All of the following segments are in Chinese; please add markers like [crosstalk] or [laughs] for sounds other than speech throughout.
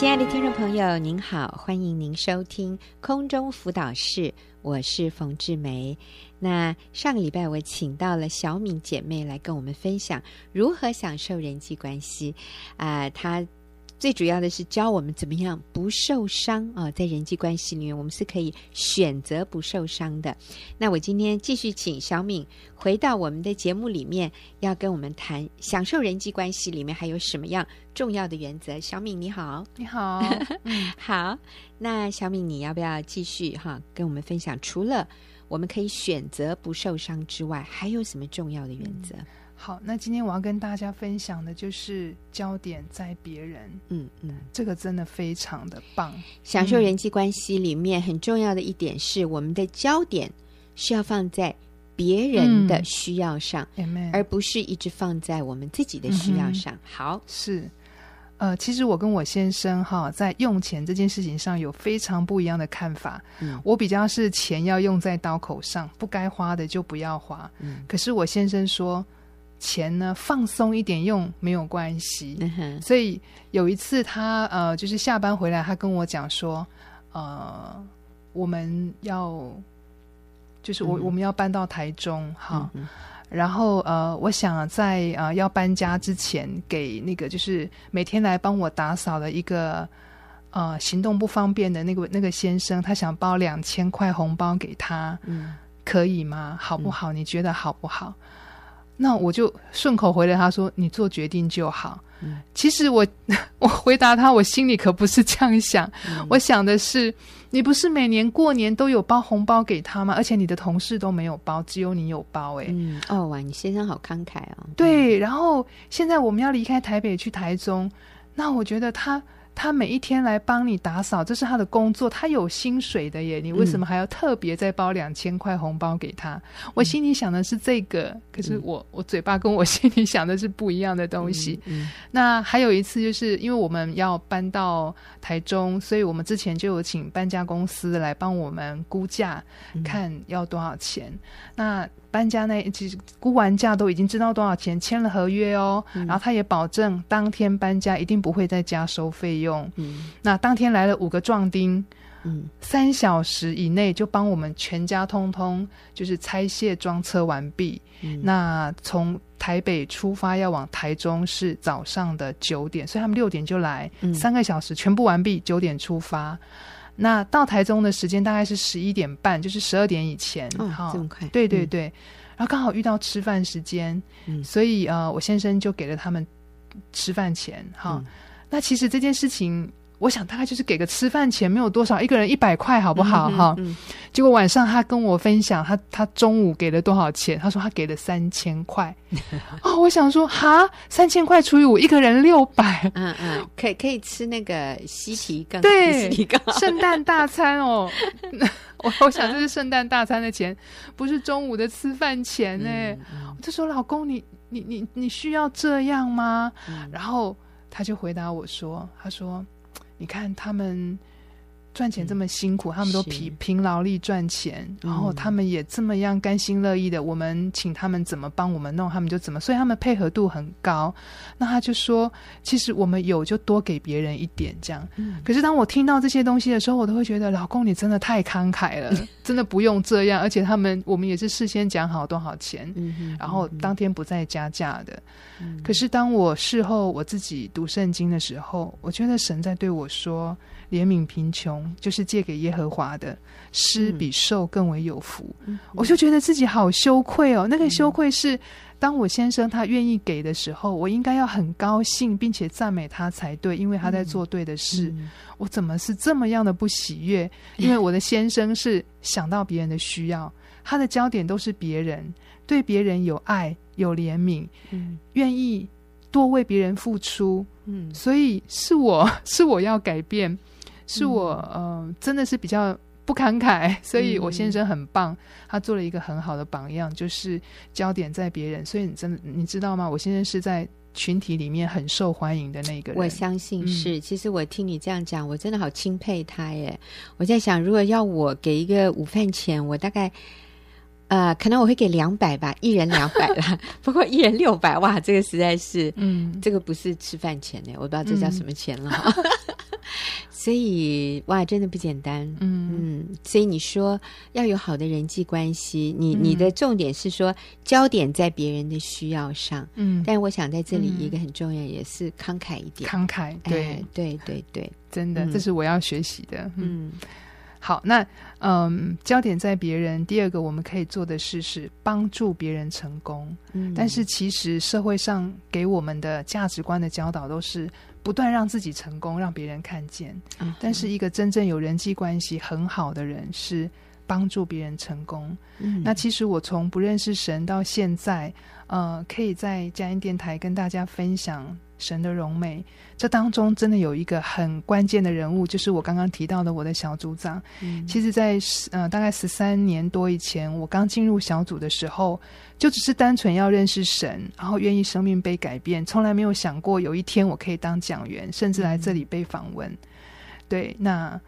亲爱的听众朋友，您好，欢迎您收听空中辅导室，我是冯志梅。那上个礼拜我请到了小敏姐妹来跟我们分享如何享受人际关系，啊、她。最主要的是教我们怎么样不受伤啊、哦，在人际关系里面，我们是可以选择不受伤的。那我今天继续请小敏回到我们的节目里面，要跟我们谈享受人际关系里面还有什么样重要的原则。小敏你好，你好，[laughs] 好。那小敏你要不要继续哈跟我们分享？除了我们可以选择不受伤之外，还有什么重要的原则？嗯好，那今天我要跟大家分享的就是焦点在别人，嗯嗯，这个真的非常的棒。享受人际关系里面很重要的一点是，我们的焦点是要放在别人的需要上，嗯、而不是一直放在我们自己的需要上。嗯、好，是，呃，其实我跟我先生哈，在用钱这件事情上有非常不一样的看法。嗯，我比较是钱要用在刀口上，不该花的就不要花。嗯，可是我先生说。钱呢，放松一点用没有关系。嗯、所以有一次他呃，就是下班回来，他跟我讲说，呃，我们要就是我、嗯、我们要搬到台中哈，嗯、然后呃，我想在呃要搬家之前，给那个就是每天来帮我打扫的一个呃行动不方便的那个那个先生，他想包两千块红包给他，嗯，可以吗？好不好？你觉得好不好？那我就顺口回了他说：“你做决定就好。嗯”其实我 [laughs] 我回答他，我心里可不是这样想。嗯、我想的是，你不是每年过年都有包红包给他吗？而且你的同事都没有包，只有你有包、欸。哎、嗯，哦哇，你先生好慷慨哦。对，然后现在我们要离开台北去台中，那我觉得他。他每一天来帮你打扫，这是他的工作，他有薪水的耶。你为什么还要特别再包两千块红包给他？嗯、我心里想的是这个，可是我、嗯、我嘴巴跟我心里想的是不一样的东西。那还有一次，就是因为我们要搬到台中，所以我们之前就有请搬家公司来帮我们估价，看要多少钱。嗯、那搬家那其实估完价都已经知道多少钱，签了合约哦。嗯、然后他也保证当天搬家一定不会再加收费用。嗯，那当天来了五个壮丁，嗯，三小时以内就帮我们全家通通就是拆卸装车完毕。嗯，那从台北出发要往台中是早上的九点，所以他们六点就来，嗯、三个小时全部完毕，九点出发。那到台中的时间大概是十一点半，就是十二点以前。哦，这么快？对对对。嗯、然后刚好遇到吃饭时间，嗯，所以呃，我先生就给了他们吃饭钱。哈，嗯、那其实这件事情。我想大概就是给个吃饭钱，没有多少，一个人一百块，好不好？哈、嗯，嗯、结果晚上他跟我分享，他他中午给了多少钱？他说他给了三千块。[laughs] 哦，我想说，哈，三千块除以五，一个人六百。嗯嗯，可以可以吃那个西提羹，对，西提羹，圣诞大餐哦。[laughs] 我我想这是圣诞大餐的钱，不是中午的吃饭钱呢。我就说，老公，你你你你需要这样吗？嗯、然后他就回答我说，他说。你看他们赚钱这么辛苦，嗯、他们都凭凭劳力赚钱，然后他们也这么样甘心乐意的。我们请他们怎么帮我们弄，他们就怎么，所以他们配合度很高。那他就说，其实我们有就多给别人一点这样。嗯、可是当我听到这些东西的时候，我都会觉得，老公你真的太慷慨了，[laughs] 真的不用这样。而且他们我们也是事先讲好多少钱，然后当天不再加价的。嗯、可是当我事后我自己读圣经的时候，我觉得神在对我说。怜悯贫穷，就是借给耶和华的，施比受更为有福。嗯、我就觉得自己好羞愧哦。那个羞愧是，当我先生他愿意给的时候，我应该要很高兴，并且赞美他才对，因为他在做对的事。嗯、我怎么是这么样的不喜悦？[laughs] 因为我的先生是想到别人的需要，他的焦点都是别人，对别人有爱、有怜悯，嗯，愿意多为别人付出。嗯，所以是我 [laughs] 是我要改变。是我嗯、呃，真的是比较不慷慨，所以我先生很棒，嗯、他做了一个很好的榜样，就是焦点在别人。所以你真的你知道吗？我先生是在群体里面很受欢迎的那个人。我相信是。嗯、其实我听你这样讲，我真的好钦佩他耶。我在想，如果要我给一个午饭钱，我大概呃，可能我会给两百吧，一人两百啦。[laughs] 不过一人六百，哇，这个实在是，嗯，这个不是吃饭钱呢，我不知道这叫什么钱了。嗯所以哇，真的不简单。嗯嗯，所以你说要有好的人际关系，你、嗯、你的重点是说焦点在别人的需要上。嗯，但我想在这里一个很重要，也是慷慨一点。慷慨，对、哎、对对对，真的，嗯、这是我要学习的。嗯。嗯好，那嗯，焦点在别人。第二个，我们可以做的事是帮助别人成功。嗯，但是其实社会上给我们的价值观的教导都是不断让自己成功，让别人看见。嗯，但是一个真正有人际关系很好的人是帮助别人成功。嗯，那其实我从不认识神到现在，呃，可以在佳音电台跟大家分享。神的荣美，这当中真的有一个很关键的人物，就是我刚刚提到的我的小组长。嗯、其实在，在呃大概十三年多以前，我刚进入小组的时候，就只是单纯要认识神，然后愿意生命被改变，从来没有想过有一天我可以当讲员，甚至来这里被访问。嗯、对，那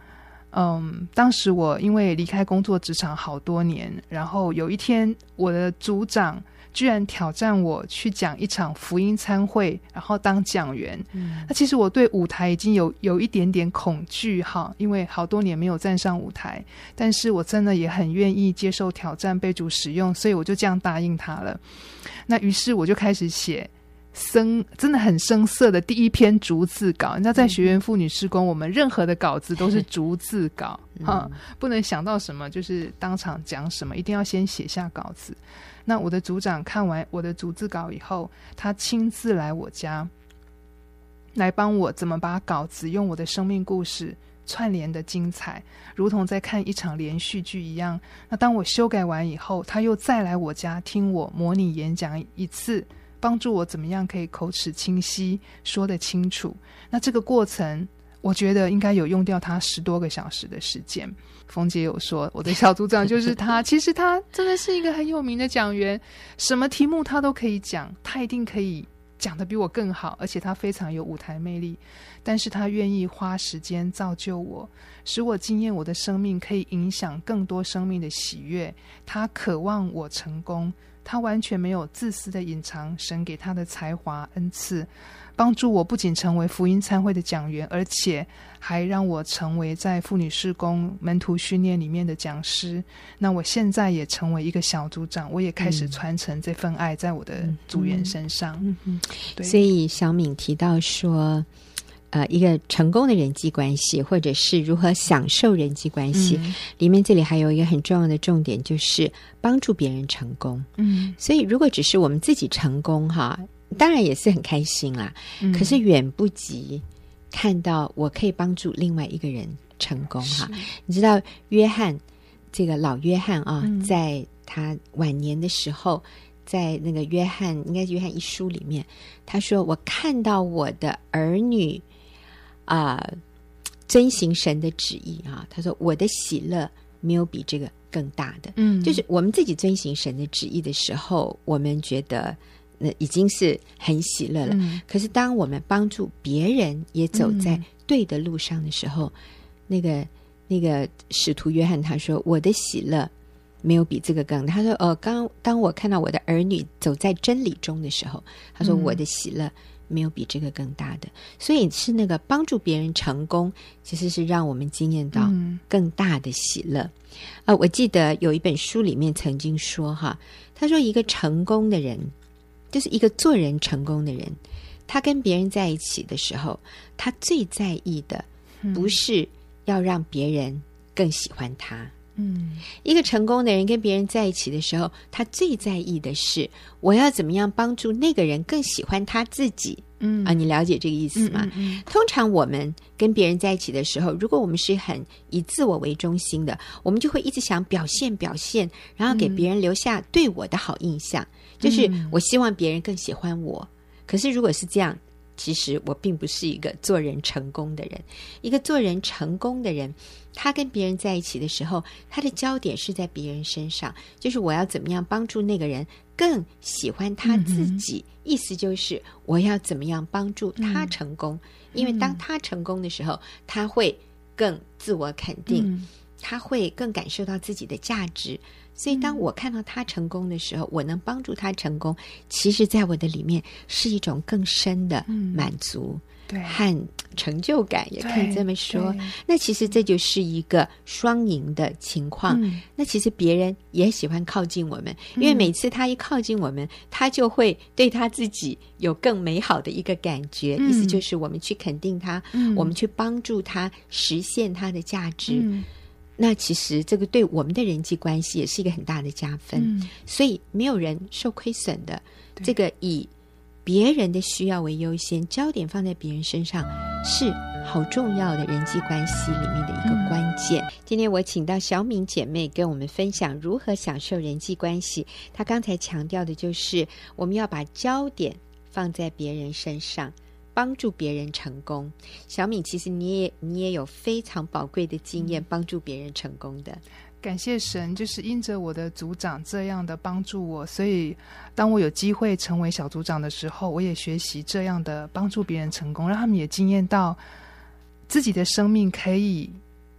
嗯，当时我因为离开工作职场好多年，然后有一天我的组长。居然挑战我去讲一场福音参会，然后当讲员。嗯，那其实我对舞台已经有有一点点恐惧哈，因为好多年没有站上舞台。但是我真的也很愿意接受挑战，被主使用，所以我就这样答应他了。那于是我就开始写生，真的很生涩的第一篇逐字稿。你知道，在学员妇女施工，我们任何的稿子都是 [laughs] 逐字稿哈，不能想到什么就是当场讲什么，一定要先写下稿子。那我的组长看完我的逐字稿以后，他亲自来我家，来帮我怎么把稿子用我的生命故事串联的精彩，如同在看一场连续剧一样。那当我修改完以后，他又再来我家听我模拟演讲一次，帮助我怎么样可以口齿清晰，说得清楚。那这个过程，我觉得应该有用掉他十多个小时的时间。冯姐有说，我的小组长就是他。[laughs] 其实他真的是一个很有名的讲员，什么题目他都可以讲，他一定可以讲得比我更好，而且他非常有舞台魅力。但是他愿意花时间造就我，使我经验我的生命可以影响更多生命的喜悦。他渴望我成功，他完全没有自私的隐藏神给他的才华恩赐。帮助我不仅成为福音参会的讲员，而且还让我成为在妇女事工门徒训练里面的讲师。那我现在也成为一个小组长，我也开始传承这份爱在我的组员身上。嗯嗯，对。所以小敏提到说，呃，一个成功的人际关系，或者是如何享受人际关系，嗯、里面这里还有一个很重要的重点，就是帮助别人成功。嗯，所以如果只是我们自己成功，哈。当然也是很开心啦，嗯、可是远不及看到我可以帮助另外一个人成功哈。你知道约翰这个老约翰啊，嗯、在他晚年的时候，在那个约翰应该是约翰一书里面，他说：“我看到我的儿女啊、呃，遵行神的旨意啊。”他说：“我的喜乐没有比这个更大的。”嗯，就是我们自己遵行神的旨意的时候，我们觉得。那已经是很喜乐了。嗯、可是，当我们帮助别人也走在对的路上的时候，嗯、那个那个使徒约翰他说：“我的喜乐没有比这个更大。”他说：“哦，刚当我看到我的儿女走在真理中的时候，他说我的喜乐没有比这个更大的。嗯、所以是那个帮助别人成功，其实是让我们惊艳到更大的喜乐。啊、嗯呃，我记得有一本书里面曾经说哈，他说一个成功的人。就是一个做人成功的人，他跟别人在一起的时候，他最在意的不是要让别人更喜欢他。嗯，一个成功的人跟别人在一起的时候，他最在意的是我要怎么样帮助那个人更喜欢他自己。嗯啊，你了解这个意思吗？嗯嗯嗯。通常我们跟别人在一起的时候，如果我们是很以自我为中心的，我们就会一直想表现表现，然后给别人留下对我的好印象。就是我希望别人更喜欢我，可是如果是这样，其实我并不是一个做人成功的人。一个做人成功的人，他跟别人在一起的时候，他的焦点是在别人身上，就是我要怎么样帮助那个人更喜欢他自己。嗯。意思就是我要怎么样帮助他成功，嗯。因为当他成功的时候，他会更自我肯定，嗯。他会更感受到自己的价值。所以，当我看到他成功的时候，我能帮助他成功，其实，在我的里面是一种更深的满足。和成就感，也可以这么说。那其实这就是一个双赢的情况。嗯、那其实别人也喜欢靠近我们，嗯、因为每次他一靠近我们，他就会对他自己有更美好的一个感觉。嗯、意思就是我们去肯定他，嗯、我们去帮助他实现他的价值。嗯、那其实这个对我们的人际关系也是一个很大的加分。嗯、所以没有人受亏损的。这个以。别人的需要为优先，焦点放在别人身上，是好重要的人际关系里面的一个关键。嗯、今天我请到小敏姐妹跟我们分享如何享受人际关系。她刚才强调的就是，我们要把焦点放在别人身上，帮助别人成功。小敏，其实你也你也有非常宝贵的经验，帮助别人成功的。感谢神，就是因着我的组长这样的帮助我，所以当我有机会成为小组长的时候，我也学习这样的帮助别人成功，让他们也经验到自己的生命可以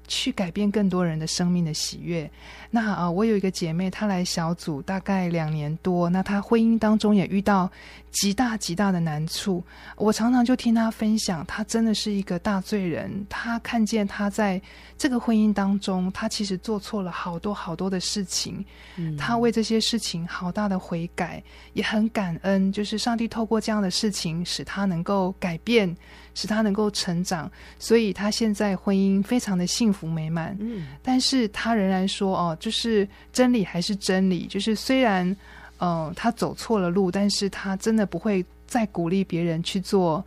去改变更多人的生命的喜悦。那啊、呃，我有一个姐妹，她来小组大概两年多，那她婚姻当中也遇到极大极大的难处。我常常就听他分享，他真的是一个大罪人。他看见他在这个婚姻当中，他其实做错了好多好多的事情，嗯、她为这些事情好大的悔改，也很感恩，就是上帝透过这样的事情，使他能够改变，使他能够成长。所以他现在婚姻非常的幸福美满。嗯，但是他仍然说哦。就是真理还是真理，就是虽然，嗯、他走错了路，但是他真的不会再鼓励别人去做。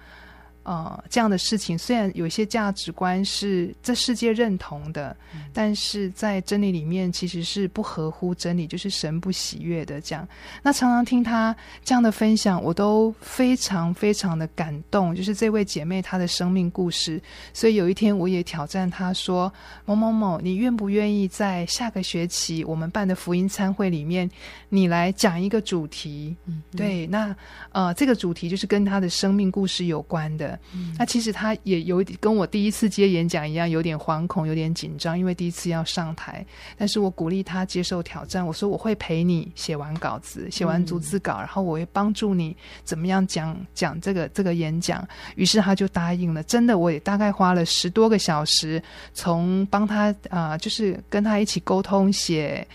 呃，这样的事情虽然有一些价值观是这世界认同的，嗯、但是在真理里面其实是不合乎真理，就是神不喜悦的。这样，那常常听他这样的分享，我都非常非常的感动。就是这位姐妹她的生命故事，所以有一天我也挑战她说：“某某某，你愿不愿意在下个学期我们办的福音餐会里面，你来讲一个主题？对，那呃，这个主题就是跟她的生命故事有关的。”嗯、那其实他也有跟我第一次接演讲一样，有点惶恐，有点紧张，因为第一次要上台。但是我鼓励他接受挑战，我说我会陪你写完稿子，写完逐字稿，然后我会帮助你怎么样讲讲这个这个演讲。于是他就答应了。真的，我也大概花了十多个小时，从帮他啊、呃，就是跟他一起沟通写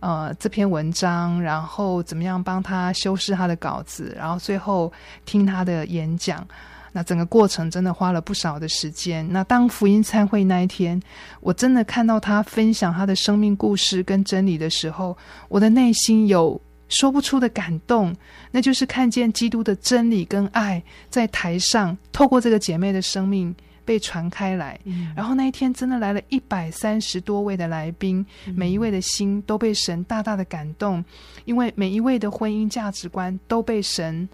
呃这篇文章，然后怎么样帮他修饰他的稿子，然后最后听他的演讲。那整个过程真的花了不少的时间。那当福音参会那一天，我真的看到他分享他的生命故事跟真理的时候，我的内心有说不出的感动。那就是看见基督的真理跟爱在台上，透过这个姐妹的生命被传开来。嗯、然后那一天真的来了一百三十多位的来宾，每一位的心都被神大大的感动，因为每一位的婚姻价值观都被神。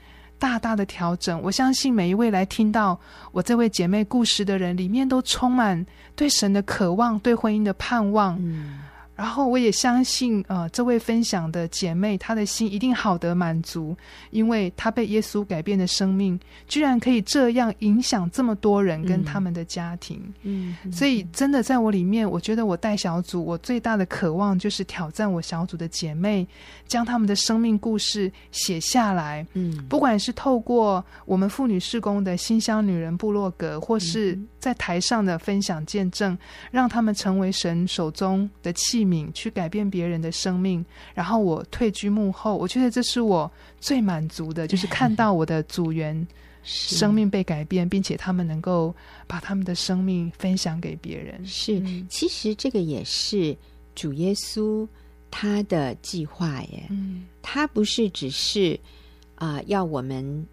大大的调整，我相信每一位来听到我这位姐妹故事的人，里面都充满对神的渴望，对婚姻的盼望。嗯然后我也相信，呃，这位分享的姐妹，她的心一定好得满足，因为她被耶稣改变的生命，居然可以这样影响这么多人跟他们的家庭。嗯，所以真的在我里面，我觉得我带小组，我最大的渴望就是挑战我小组的姐妹，将他们的生命故事写下来。嗯，不管是透过我们妇女事工的新乡女人部落格，或是在台上的分享见证，让他们成为神手中的器。去改变别人的生命，然后我退居幕后，我觉得这是我最满足的，就是看到我的组员 [laughs] 生命被改变，并且他们能够把他们的生命分享给别人。是，其实这个也是主耶稣他的计划耶。嗯，他不是只是啊、呃、要我们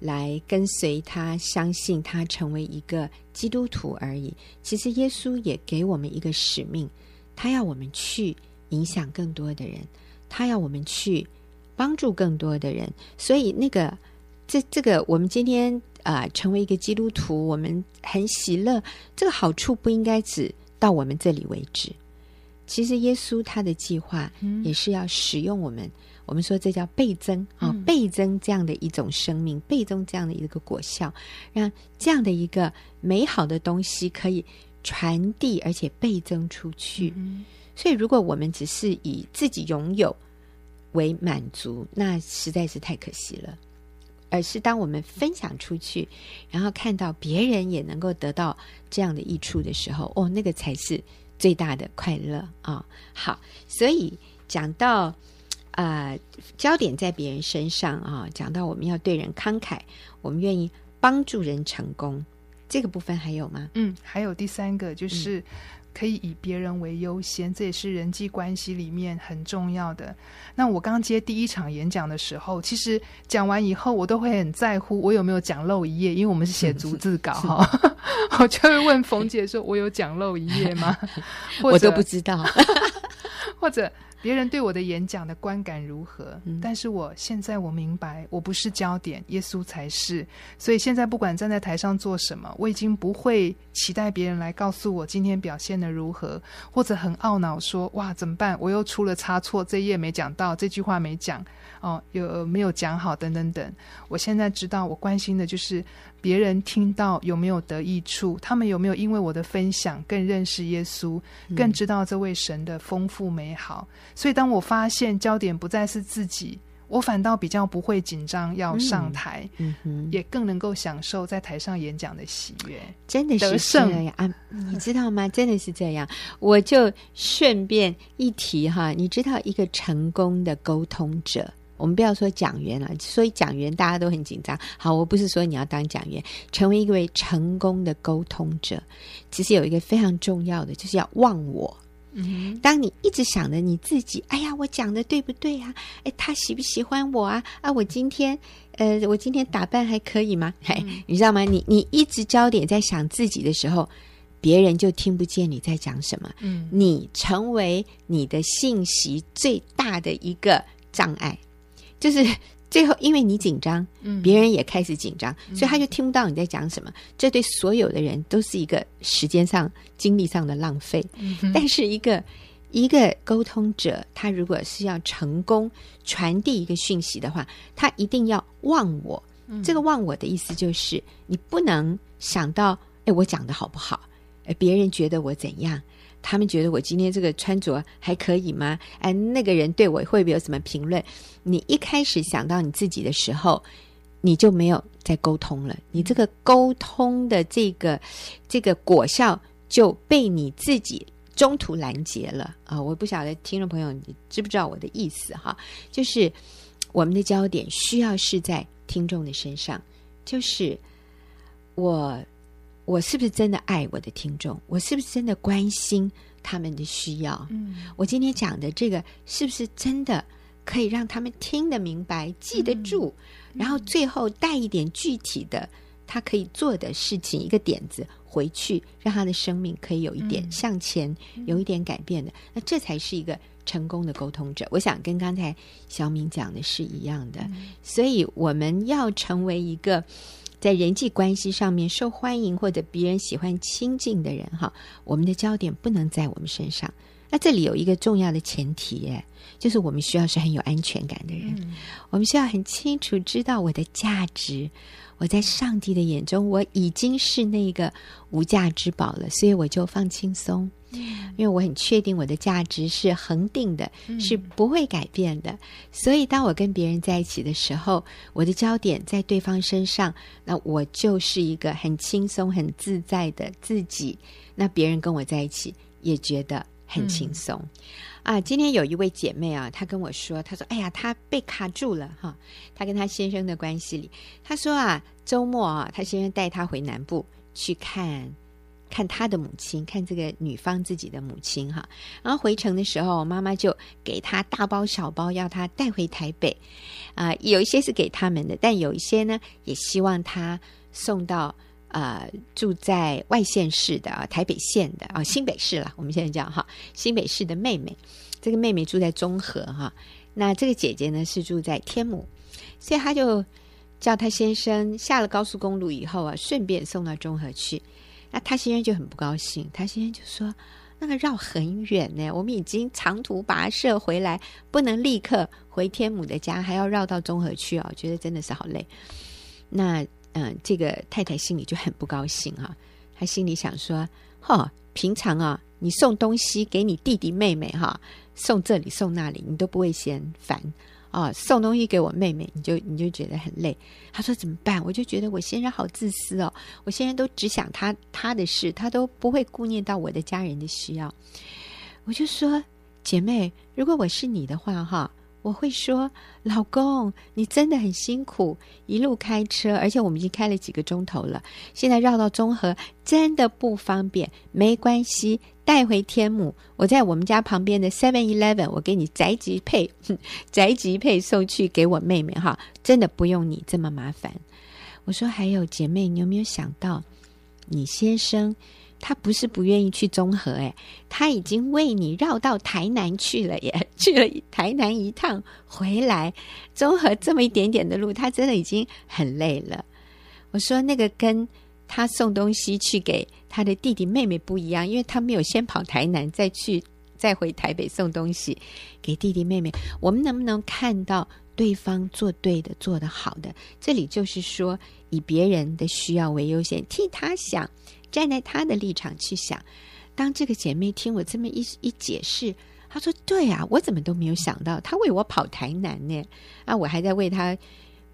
来跟随他，相信他成为一个基督徒而已。其实耶稣也给我们一个使命。他要我们去影响更多的人，他要我们去帮助更多的人。所以，那个这这个，我们今天啊、呃，成为一个基督徒，我们很喜乐。这个好处不应该只到我们这里为止。其实，耶稣他的计划也是要使用我们。嗯、我们说这叫倍增啊，倍增这样的一种生命，倍增这样的一个果效，让这样的一个美好的东西可以。传递而且倍增出去，嗯、所以如果我们只是以自己拥有为满足，那实在是太可惜了。而是当我们分享出去，然后看到别人也能够得到这样的益处的时候，哦，那个才是最大的快乐啊，哦！好，所以讲到啊，呃，焦点在别人身上啊，哦，讲到我们要对人慷慨，我们愿意帮助人成功，这个部分还有吗？嗯，还有第三个就是。嗯可以以别人为优先，这也是人际关系里面很重要的。那我刚接第一场演讲的时候，其实讲完以后，我都会很在乎我有没有讲漏一页，因为我们是写逐字稿哈，[laughs] 我就会问冯姐说：“我有讲漏一页吗？” [laughs] 我都不知道，[laughs] 或者。别人对我的演讲的观感如何？嗯，但是我现在我明白，我不是焦点，耶稣才是。所以现在不管站在台上做什么，我已经不会期待别人来告诉我今天表现的如何，或者很懊恼说：“哇，怎么办？我又出了差错，这页没讲到，这句话没讲。”哦，有没有讲好？等等等。我现在知道，我关心的就是别人听到有没有得益处，他们有没有因为我的分享更认识耶稣，更知道这位神的丰富美好。嗯。所以，当我发现焦点不再是自己，我反倒比较不会紧张要上台，嗯嗯，也更能够享受在台上演讲的喜悦。真的是这样啊！你知道吗？真的是这样。我就顺便一提哈，你知道一个成功的沟通者。我们不要说讲员了，所以讲员大家都很紧张。好，我不是说你要当讲员，成为一位成功的沟通者，其实有一个非常重要的，就是要忘我。嗯，当你一直想着你自己，哎呀，我讲的对不对啊？哎，他喜不喜欢我啊？啊，我今天，呃，我今天打扮还可以吗？嘿，你知道吗？你你一直焦点在想自己的时候，别人就听不见你在讲什么。嗯，你成为你的信息最大的一个障碍。就是 [laughs] 最后，因为你紧张，别人也开始紧张，嗯，所以他就听不到你在讲什么，嗯。这对所有的人都是一个时间上、精力上的浪费。嗯，[laughs] 但是，一个一个沟通者，他如果是要成功传递一个讯息的话，他一定要忘我。嗯，这个忘我的意思就是，你不能想到，哎，我讲的好不好？哎，别人觉得我怎样？他们觉得我今天这个穿着还可以吗？哎，那个人对我会不会有什么评论？你一开始想到你自己的时候，你就没有再沟通了。你这个沟通的这个这个果效就被你自己中途拦截了啊！我不晓得听众朋友你知不知道我的意思哈？就是我们的焦点需要是在听众的身上，就是我。我是不是真的爱我的听众？我是不是真的关心他们的需要？嗯，我今天讲的这个是不是真的可以让他们听得明白、记得住？嗯，然后最后带一点具体的他可以做的事情，一个点子回去，让他的生命可以有一点向前，有一点改变的。那这才是一个成功的沟通者。我想跟刚才小敏讲的是一样的，所以我们要成为一个。在人际关系上面受欢迎或者别人喜欢亲近的人哈，我们的焦点不能在我们身上。那这里有一个重要的前提，哎，就是我们需要是很有安全感的人，嗯，我们需要很清楚知道我的价值。我在上帝的眼中，我已经是那个无价之宝了，所以我就放轻松，因为我很确定我的价值是恒定的，是不会改变的。所以当我跟别人在一起的时候，我的焦点在对方身上，那我就是一个很轻松、很自在的自己。那别人跟我在一起也觉得很轻松。啊，今天有一位姐妹啊，她跟我说，她说：“哎呀，她被卡住了哈。她跟她先生的关系里，她说啊，周末啊，她先生带她回南部去看看他的母亲，看这个女方自己的母亲哈。然后回程的时候，妈妈就给她大包小包，要她带回台北。啊，有一些是给他们的，但有一些呢，也希望她送到。”呃，住在外县市的啊，台北县的啊，新北市了。我们现在叫哈，新北市的妹妹，这个妹妹住在中和哈。那这个姐姐呢是住在天母，所以他就叫他先生下了高速公路以后啊，顺便送到中和去。那他先生就很不高兴，他先生就说：“那个绕很远呢，我们已经长途跋涉回来，不能立刻回天母的家，还要绕到中和去哦，觉得真的是好累。”那。嗯，这个太太心里就很不高兴哈、她心里想说：“哈，平常啊，你送东西给你弟弟妹妹哈，送这里送那里，你都不会嫌烦啊，送东西给我妹妹，你就你就觉得很累。他说怎么办？我就觉得我先生好自私哦，我先生都只想他他的事，他都不会顾念到我的家人的需要。我就说，姐妹，如果我是你的话，哈。我会说，老公，你真的很辛苦，一路开车，而且我们已经开了几个钟头了。现在绕到中和真的不方便，没关系，带回天母，我在我们家旁边的 Seven Eleven，我给你宅急配，[laughs] 宅急配送去给我妹妹哈，真的不用你这么麻烦。我说，还有姐妹，你有没有想到，你先生？他不是不愿意去综合，哎，他已经为你绕到台南去了耶，[laughs] 去了台南一趟回来，综合这么一点点的路，他真的已经很累了。我说那个跟他送东西去给他的弟弟妹妹不一样，因为他没有先跑台南再去再回台北送东西给弟弟妹妹。我们能不能看到对方做对的、做得好的？这里就是说，以别人的需要为优先，替他想。站在他的立场去想，当这个姐妹听我这么一一解释，她说：“对啊，我怎么都没有想到，她为我跑台南呢？啊，我还在为她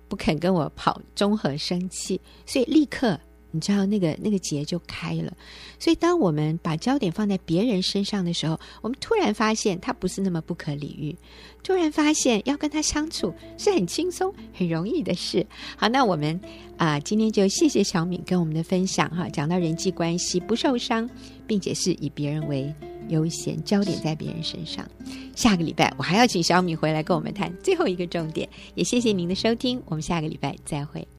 不肯跟我跑综合生气，所以立刻。”你知道那个那个结就开了，所以当我们把焦点放在别人身上的时候，我们突然发现他不是那么不可理喻，突然发现要跟他相处是很轻松、很容易的事。好，那我们啊、今天就谢谢小敏跟我们的分享哈，讲到人际关系不受伤，并且是以别人为优先，焦点在别人身上。下个礼拜我还要请小敏回来跟我们谈最后一个重点，也谢谢您的收听，我们下个礼拜再会。